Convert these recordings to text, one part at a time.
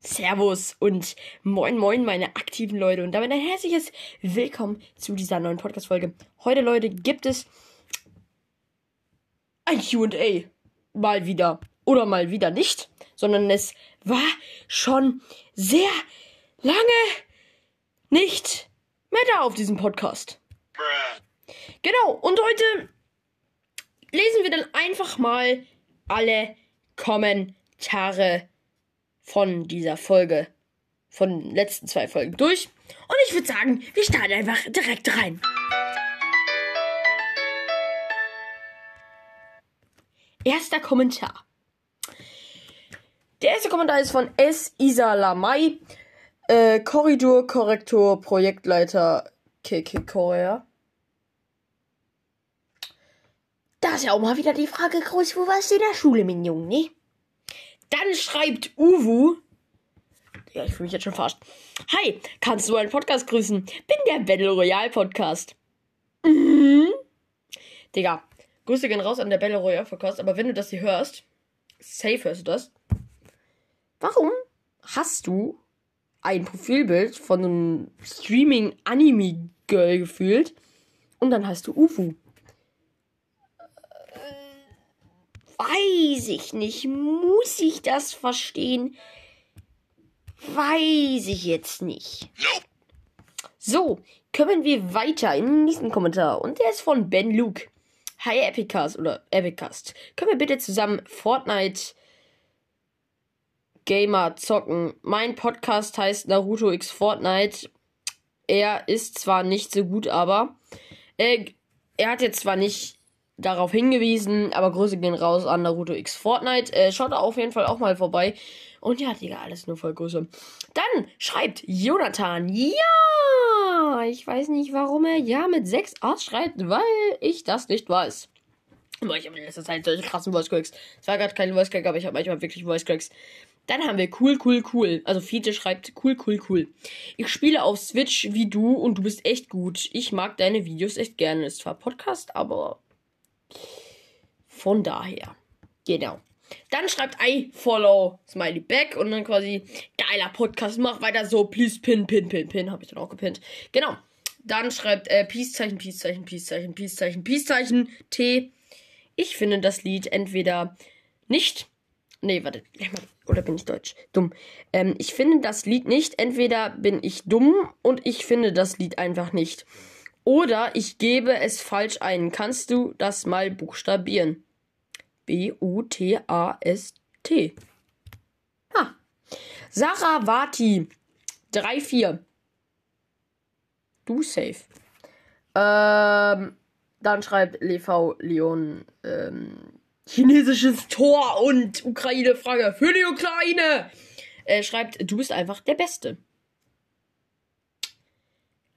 Servus und moin moin meine aktiven Leute und damit ein herzliches Willkommen zu dieser neuen Podcast-Folge. Heute, Leute, gibt es ein Q&A. Mal wieder. Oder mal wieder nicht. Sondern es war schon sehr lange nicht mehr da auf diesem Podcast. Genau, und heute lesen wir dann einfach mal alle Kommentare von dieser Folge, von den letzten zwei Folgen durch. Und ich würde sagen, wir starten einfach direkt rein. Erster Kommentar. Der erste Kommentar ist von S. Isa Lamai, äh, Korridor, Korrektor, Projektleiter KK Korea. Da ist ja auch mal wieder die Frage groß, wo warst du in der Schule, mein Junge, ne? Dann schreibt Uwu. Ja, ich fühle mich jetzt schon verarscht. Hi, kannst du einen Podcast grüßen? Bin der Battle Royale Podcast. Mhm. Digga, Grüße gehen raus an der Battle Royale Podcast, aber wenn du das hier hörst, safe hörst du das. Warum hast du ein Profilbild von einem Streaming Anime Girl gefühlt und dann hast du Ufu? Weiß ich nicht. Muss ich das verstehen? Weiß ich jetzt nicht. So, kommen wir weiter in den nächsten Kommentar. Und der ist von Ben Luke. Hi Epicast oder Epicast. Können wir bitte zusammen Fortnite Gamer zocken? Mein Podcast heißt Naruto X Fortnite. Er ist zwar nicht so gut, aber äh, er hat jetzt zwar nicht darauf hingewiesen, aber Grüße gehen raus an Naruto X Fortnite. Äh, schaut da auf jeden Fall auch mal vorbei. Und ja, Digga, alles nur voll Grüße. Dann schreibt Jonathan, ja, ich weiß nicht, warum er ja mit 6 ausschreibt, weil ich das nicht weiß. Aber ich habe in letzter Zeit solche krassen Voice Cracks. Es war gerade kein Voice Crack, aber ich habe manchmal wirklich Voice Cracks. Dann haben wir cool, cool, cool. Also Fiete schreibt cool, cool, cool. Ich spiele auf Switch wie du und du bist echt gut. Ich mag deine Videos echt gerne. Ist zwar Podcast, aber von daher. Genau. Dann schreibt I follow Smiley back und dann quasi geiler Podcast, mach weiter so, please pin, pin, pin, pin. Habe ich dann auch gepinnt. Genau. Dann schreibt äh, Peace-Zeichen, Peace-Zeichen, Peace-Zeichen, Peace-Zeichen, Peace-Zeichen, T. Ich finde das Lied entweder nicht. Nee, warte. Oder bin ich deutsch? Dumm. Ähm, ich finde das Lied nicht. Entweder bin ich dumm und ich finde das Lied einfach nicht. Oder ich gebe es falsch ein. Kannst du das mal buchstabieren? B-U-T-A-S-T. Ha. Sarah Vati. 3-4. Du safe. Ähm, dann schreibt LV Leon ähm, chinesisches Tor und Ukraine-Frage für die Ukraine. Er schreibt, du bist einfach der Beste.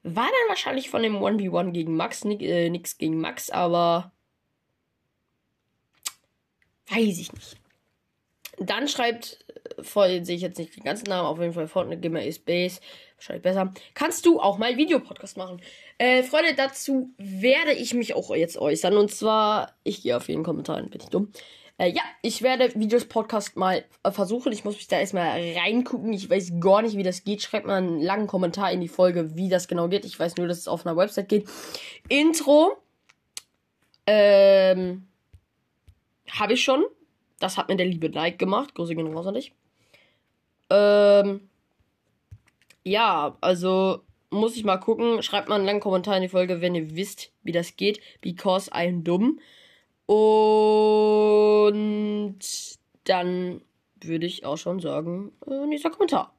War dann wahrscheinlich von dem 1v1 gegen Max, äh, nix gegen Max, aber weiß ich nicht. Dann schreibt, äh, voll sehe ich jetzt nicht den ganzen Namen, auf jeden Fall Fortnite Gamer ist Base, wahrscheinlich besser. Kannst du auch mal Videopodcast machen? Äh, Freunde, dazu werde ich mich auch jetzt äußern. Und zwar, ich gehe auf jeden Kommentar, bin ich dumm. Äh, ja, ich werde Videos Podcast mal äh, versuchen. Ich muss mich da erstmal reingucken. Ich weiß gar nicht, wie das geht. Schreibt mal einen langen Kommentar in die Folge, wie das genau geht. Ich weiß nur, dass es auf einer Website geht. Intro. Ähm. Habe ich schon. Das hat mir der liebe Like gemacht. Grüße gehen raus an dich. Ähm. Ja, also muss ich mal gucken. Schreibt mal einen langen Kommentar in die Folge, wenn ihr wisst, wie das geht. Because I'm dumm. Und dann würde ich auch schon sagen, äh, nächster Kommentar.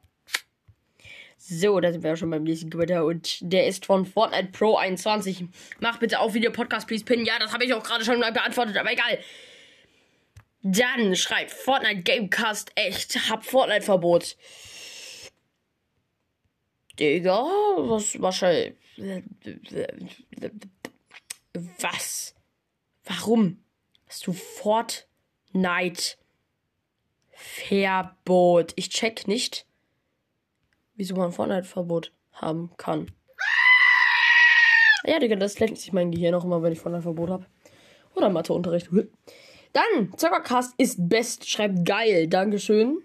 So, da sind wir ja schon beim nächsten Kommentar und der ist von Fortnite Pro 21. Mach bitte auch Video Podcast, please pin. Ja, das habe ich auch gerade schon mal beantwortet, aber egal. Dann schreibt Fortnite Gamecast echt, hab Fortnite Verbot. Digga, was wahrscheinlich. Was? Warum? Hast du Fortnite Verbot? Ich check nicht, wieso man Fortnite Verbot haben kann. Ja, Digga, das lenkt sich mein Gehirn auch immer, wenn ich einem Verbot habe. Oder Matheunterricht. Dann, Zuckercast ist best, schreibt geil, Dankeschön.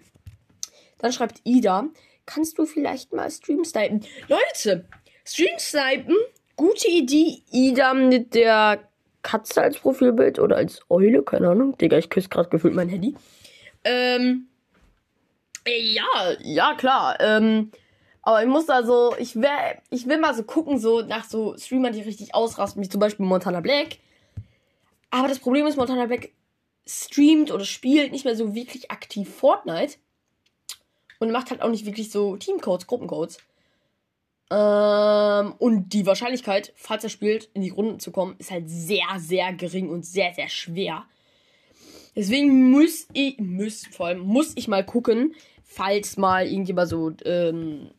Dann schreibt Ida, kannst du vielleicht mal Stream snipen? Leute, Stream snipen, gute Idee. Ida mit der Katze als Profilbild oder als Eule, keine Ahnung. Digga, ich küsse gerade gefühlt mein Handy. Ähm, ja, ja, klar. Ähm, aber ich muss da so, ich will, ich will mal so gucken, so nach so Streamern, die richtig ausrasten, wie zum Beispiel Montana Black. Aber das Problem ist, Montana Black streamt oder spielt nicht mehr so wirklich aktiv Fortnite. Und macht halt auch nicht wirklich so Teamcodes, Gruppencodes. Ähm, und die Wahrscheinlichkeit, falls er spielt, in die Runden zu kommen, ist halt sehr, sehr gering und sehr, sehr schwer. Deswegen muss ich, muss, vor allem, muss ich mal gucken, falls mal irgendjemand so ähm,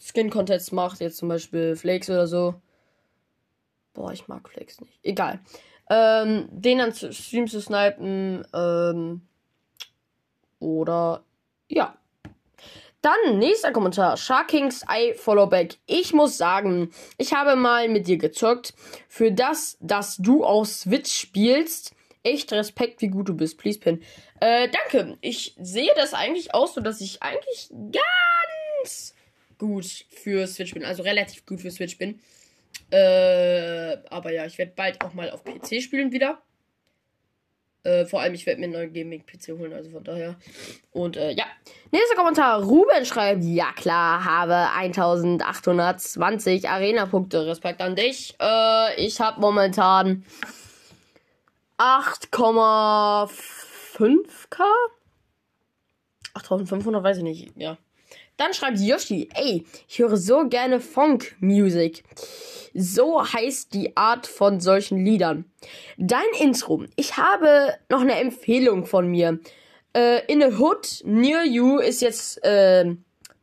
Skin-Contests macht, jetzt zum Beispiel Flakes oder so. Boah, ich mag Flakes nicht. Egal. Ähm, den dann zu Stream zu snipen, ähm, oder, ja. Dann, nächster Kommentar. Sharkings I Follow Back. Ich muss sagen, ich habe mal mit dir gezockt. Für das, dass du auf Switch spielst, echt Respekt, wie gut du bist. Please pin. Äh, danke. Ich sehe das eigentlich auch so, dass ich eigentlich ganz gut für Switch bin. Also relativ gut für Switch bin. Äh, aber ja, ich werde bald auch mal auf PC spielen wieder. Äh, vor allem, ich werde mir einen neuen Gaming-PC holen, also von daher. Und äh, ja. Nächster Kommentar. Ruben schreibt, ja klar, habe 1820 Arena-Punkte. Respekt an dich. Äh, ich habe momentan 8,5k? 8500, weiß ich nicht, ja. Dann schreibt Yoshi, ey, ich höre so gerne Funk Music. So heißt die Art von solchen Liedern. Dein Intro. Ich habe noch eine Empfehlung von mir. Äh, In a Hood Near You ist jetzt äh,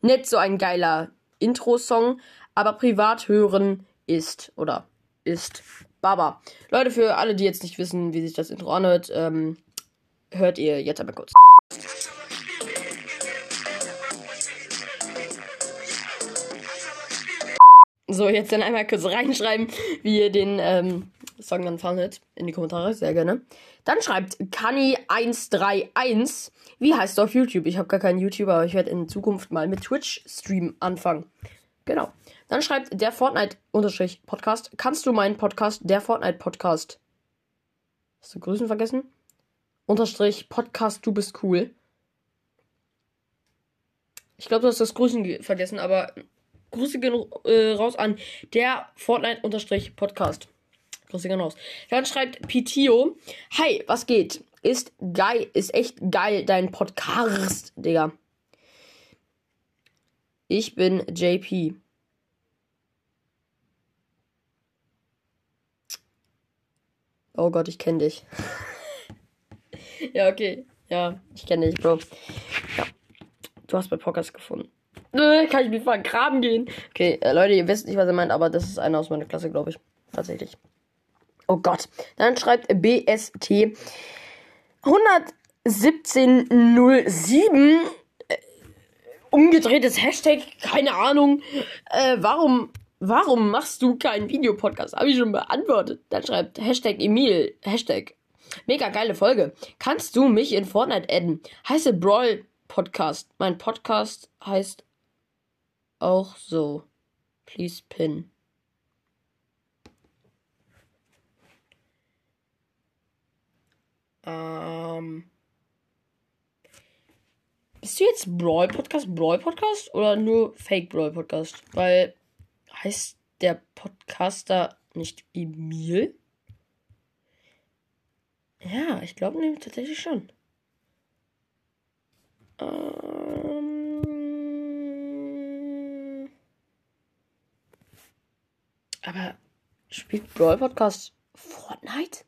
nicht so ein geiler Intro-Song, aber privat hören ist oder ist Baba. Leute, für alle, die jetzt nicht wissen, wie sich das Intro anhört, ähm, hört ihr jetzt einmal kurz. So, jetzt dann einmal kurz reinschreiben, wie ihr den ähm, Song dann fandet. In die Kommentare, sehr gerne. Dann schreibt Kani131, wie heißt du auf YouTube? Ich habe gar keinen YouTuber, aber ich werde in Zukunft mal mit Twitch-Stream anfangen. Genau. Dann schreibt der Fortnite-Podcast. Kannst du meinen Podcast, der Fortnite-Podcast? Hast du Grüßen vergessen? Unterstrich Podcast, du bist cool. Ich glaube, du hast das Grüßen vergessen, aber Grüße gehen äh, raus an der Fortnite-Podcast. Grüße gehen raus. Dann schreibt Pitio. Hi, was geht? Ist geil, ist echt geil, dein Podcast, Digga. Ich bin JP. Oh Gott, ich kenne dich. ja, okay. Ja, ich kenne dich, Bro. Ja. Du hast bei Podcast gefunden. Kann ich mich vergraben gehen? Okay, äh, Leute, ihr wisst nicht, was er meint, aber das ist einer aus meiner Klasse, glaube ich. Tatsächlich. Oh Gott. Dann schreibt BST 11707 äh, umgedrehtes Hashtag, keine Ahnung. Äh, warum, warum machst du keinen Videopodcast? Habe ich schon beantwortet. Dann schreibt Hashtag Emil, Hashtag. Mega geile Folge. Kannst du mich in Fortnite adden? Heiße Brawl Podcast. Mein Podcast heißt auch so. Please pin. Ähm. Bist du jetzt Brawl Podcast, Brawl Podcast oder nur Fake Brawl Podcast? Weil heißt der Podcaster nicht Emil? Ja, ich glaube nämlich tatsächlich schon. Ähm, aber spielt Brawl Podcast Fortnite?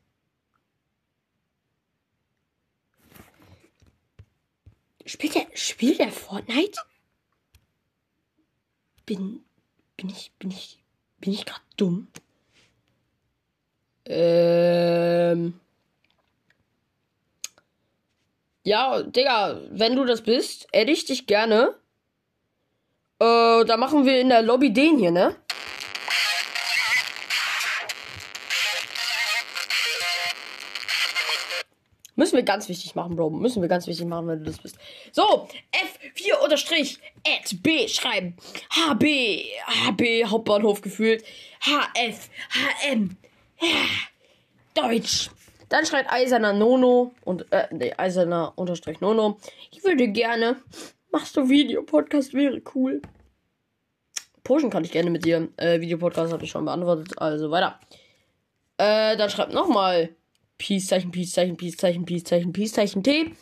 Spielt der, spielt der Fortnite? Bin, bin ich, bin ich, bin ich gerade dumm? Ähm. Ja, Digga, wenn du das bist, adde ich dich gerne. Äh, da machen wir in der Lobby den hier, ne? Müssen wir ganz wichtig machen, Bro. Müssen wir ganz wichtig machen, wenn du das bist. So, F4 unterstrich at B schreiben. HB, HB, Hauptbahnhof gefühlt. HF, HM, ja, Deutsch. Dann schreibt Eiserner Nono und, äh, nee, Eiserner unterstrich Nono. Ich würde gerne. Machst du Videopodcast, wäre cool. Pushen kann ich gerne mit dir. Äh, Videopodcast habe ich schon beantwortet, also weiter. Äh, dann schreibt nochmal Peace-Zeichen, Peace-Zeichen, Peace-Zeichen, Peace-Zeichen, Peace-Zeichen T.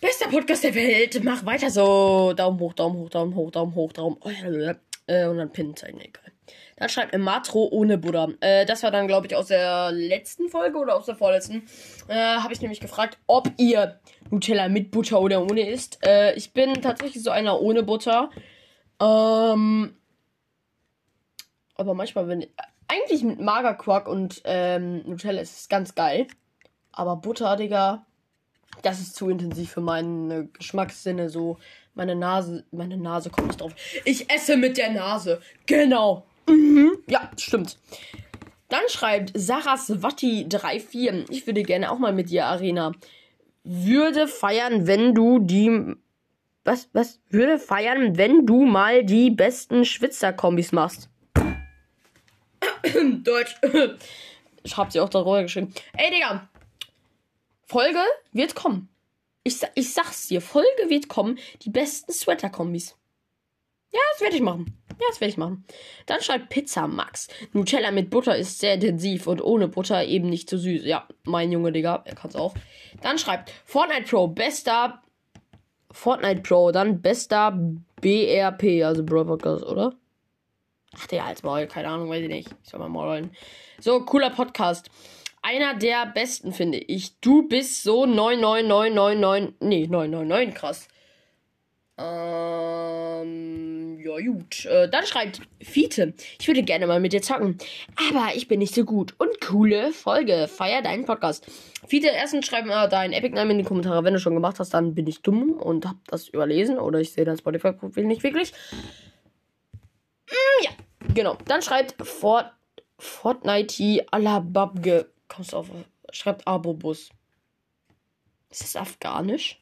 Bester Podcast der Welt. Mach weiter so. Daumen hoch, Daumen hoch, Daumen hoch, Daumen hoch, Daumen. Äh, und dann Pinnenzeichen, egal. Dann schreibt Matro ohne Buddha. Äh, das war dann, glaube ich, aus der letzten Folge oder aus der vorletzten. Äh, Habe ich nämlich gefragt, ob ihr Nutella mit Butter oder ohne isst. Äh, ich bin tatsächlich so einer ohne Butter. Ähm, aber manchmal, wenn eigentlich mit Magerquark und ähm, Nutella ist es ganz geil. Aber Butter, Digga, das ist zu intensiv für meine Geschmackssinne. So, meine Nase, meine Nase kommt nicht drauf. Ich esse mit der Nase. Genau. Mhm. Ja, stimmt. Dann schreibt Saraswati34. Ich würde gerne auch mal mit dir, Arena. Würde feiern, wenn du die. Was, was? Würde feiern, wenn du mal die besten Schwitzer-Kombis machst. Deutsch. Ich hab sie auch darüber geschrieben. Ey, Digga. Folge wird kommen. Ich, ich sag's dir, Folge wird kommen. Die besten Sweater-Kombis. Ja, das werde ich machen. Ja, das werde ich machen. Dann schreibt Pizza Max. Nutella mit Butter ist sehr intensiv und ohne Butter eben nicht so süß. Ja, mein Junge, Digga, er kann's auch. Dann schreibt Fortnite Pro, bester Fortnite Pro, dann bester BRP, also Bro Podcast, oder? Ach, der als Maul, keine Ahnung, weiß ich nicht. Ich soll mal maulen. So, cooler Podcast. Einer der besten, finde ich. Du bist so 99999. Nee, 999, krass. Ähm, ja, gut. Äh, dann schreibt Fiete. Ich würde gerne mal mit dir zocken. Aber ich bin nicht so gut. Und coole Folge. Feier deinen Podcast. Fiete, erstens schreib mal deinen Epic-Name in die Kommentare. Wenn du schon gemacht hast, dann bin ich dumm und hab das überlesen. Oder ich sehe dein Spotify-Profil nicht wirklich. Genau. Dann schreibt Fort, Fortnite Alababge. Kommst du auf. Schreibt Abobus. Ist das afghanisch?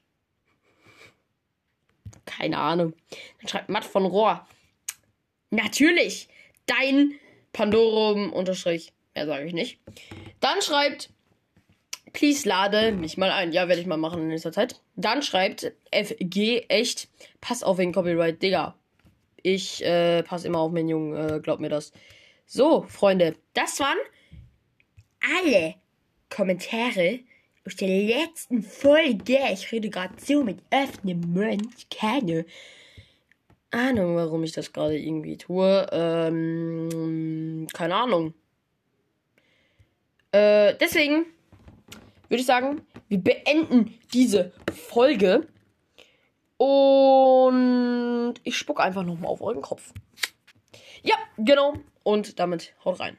Keine Ahnung. Dann schreibt Matt von Rohr. Natürlich. Dein Pandorum unterstrich. Mehr sage ich nicht. Dann schreibt. Please lade mich mal ein. Ja, werde ich mal machen in nächster Zeit. Dann schreibt FG echt. Pass auf wegen Copyright, Digga. Ich äh, passe immer auf meinen Jungen, äh, glaubt mir das. So, Freunde, das waren alle Kommentare aus der letzten Folge. Ich rede gerade so mit offenem Mund. Keine Ahnung, warum ich das gerade irgendwie tue. Ähm, keine Ahnung. Äh, deswegen würde ich sagen, wir beenden diese Folge. Und ich spuck einfach nochmal auf euren Kopf. Ja, genau. Und damit haut rein.